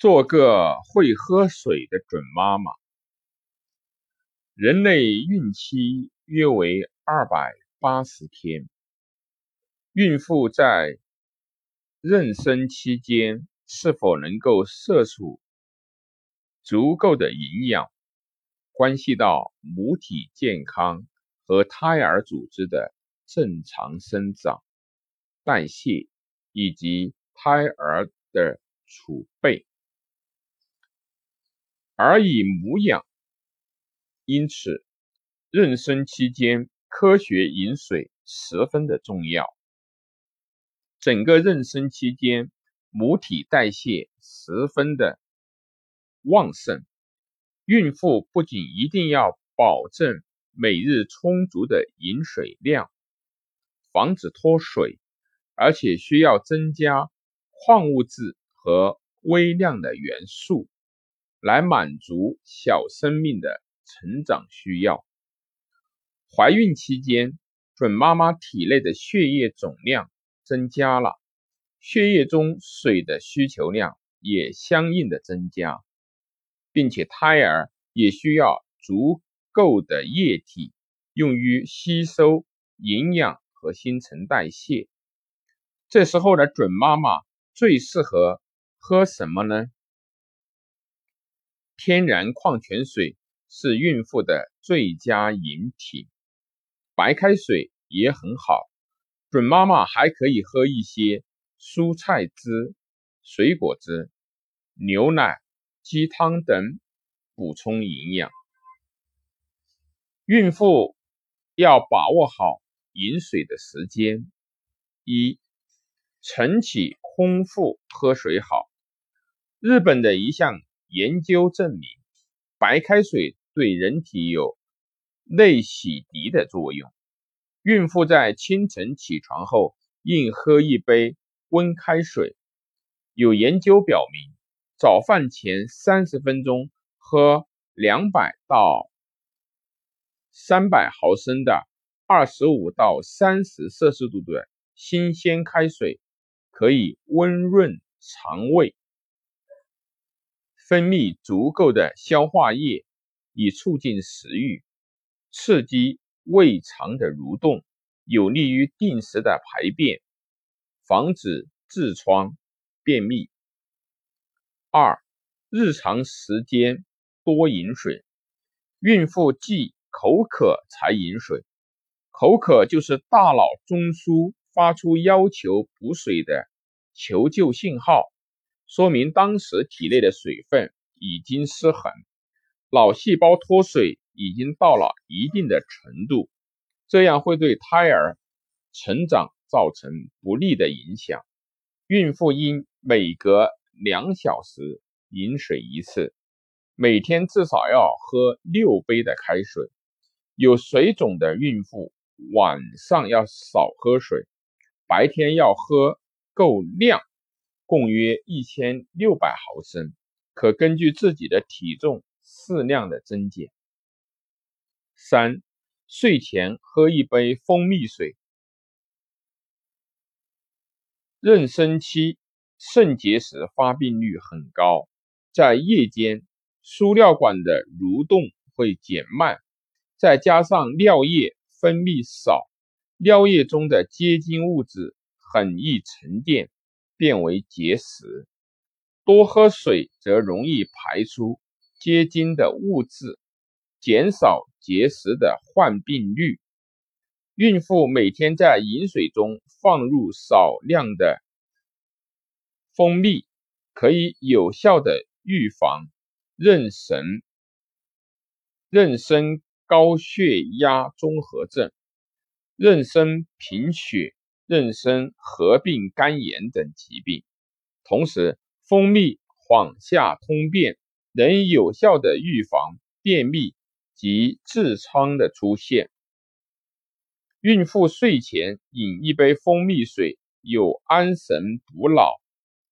做个会喝水的准妈妈。人类孕期约为二百八十天，孕妇在妊娠期间是否能够摄取足够的营养，关系到母体健康和胎儿组织的正常生长、代谢以及胎儿的储备。而以母养，因此妊娠期间科学饮水十分的重要。整个妊娠期间，母体代谢十分的旺盛，孕妇不仅一定要保证每日充足的饮水量，防止脱水，而且需要增加矿物质和微量的元素。来满足小生命的成长需要。怀孕期间，准妈妈体内的血液总量增加了，血液中水的需求量也相应的增加，并且胎儿也需要足够的液体用于吸收营养和新陈代谢。这时候的准妈妈最适合喝什么呢？天然矿泉水是孕妇的最佳饮品，白开水也很好。准妈妈还可以喝一些蔬菜汁、水果汁、牛奶、鸡汤等补充营养。孕妇要把握好饮水的时间：一、晨起空腹喝水好。日本的一项。研究证明，白开水对人体有内洗涤的作用。孕妇在清晨起床后应喝一杯温开水。有研究表明，早饭前三十分钟喝两百到三百毫升的二十五到三十摄氏度的新鲜开水，可以温润肠胃。分泌足够的消化液，以促进食欲，刺激胃肠的蠕动，有利于定时的排便，防止痔疮、便秘。二、日常时间多饮水。孕妇忌口渴才饮水，口渴就是大脑中枢发出要求补水的求救信号。说明当时体内的水分已经失衡，脑细胞脱水已经到了一定的程度，这样会对胎儿成长造成不利的影响。孕妇应每隔两小时饮水一次，每天至少要喝六杯的开水。有水肿的孕妇晚上要少喝水，白天要喝够量。共约一千六百毫升，可根据自己的体重适量的增减。三、睡前喝一杯蜂蜜水。妊娠期肾结石发病率很高，在夜间输尿管的蠕动会减慢，再加上尿液分泌少，尿液中的结晶物质很易沉淀。变为结石，多喝水则容易排出结晶的物质，减少结石的患病率。孕妇每天在饮水中放入少量的蜂蜜，可以有效的预防妊娠妊娠高血压综合症、妊娠贫血。妊娠合并肝炎等疾病，同时蜂蜜缓下通便，能有效的预防便秘及痔疮的出现。孕妇睡前饮一杯蜂蜜水，有安神补脑、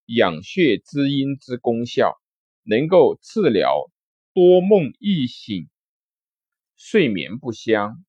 养血滋阴之功效，能够治疗多梦易醒、睡眠不香、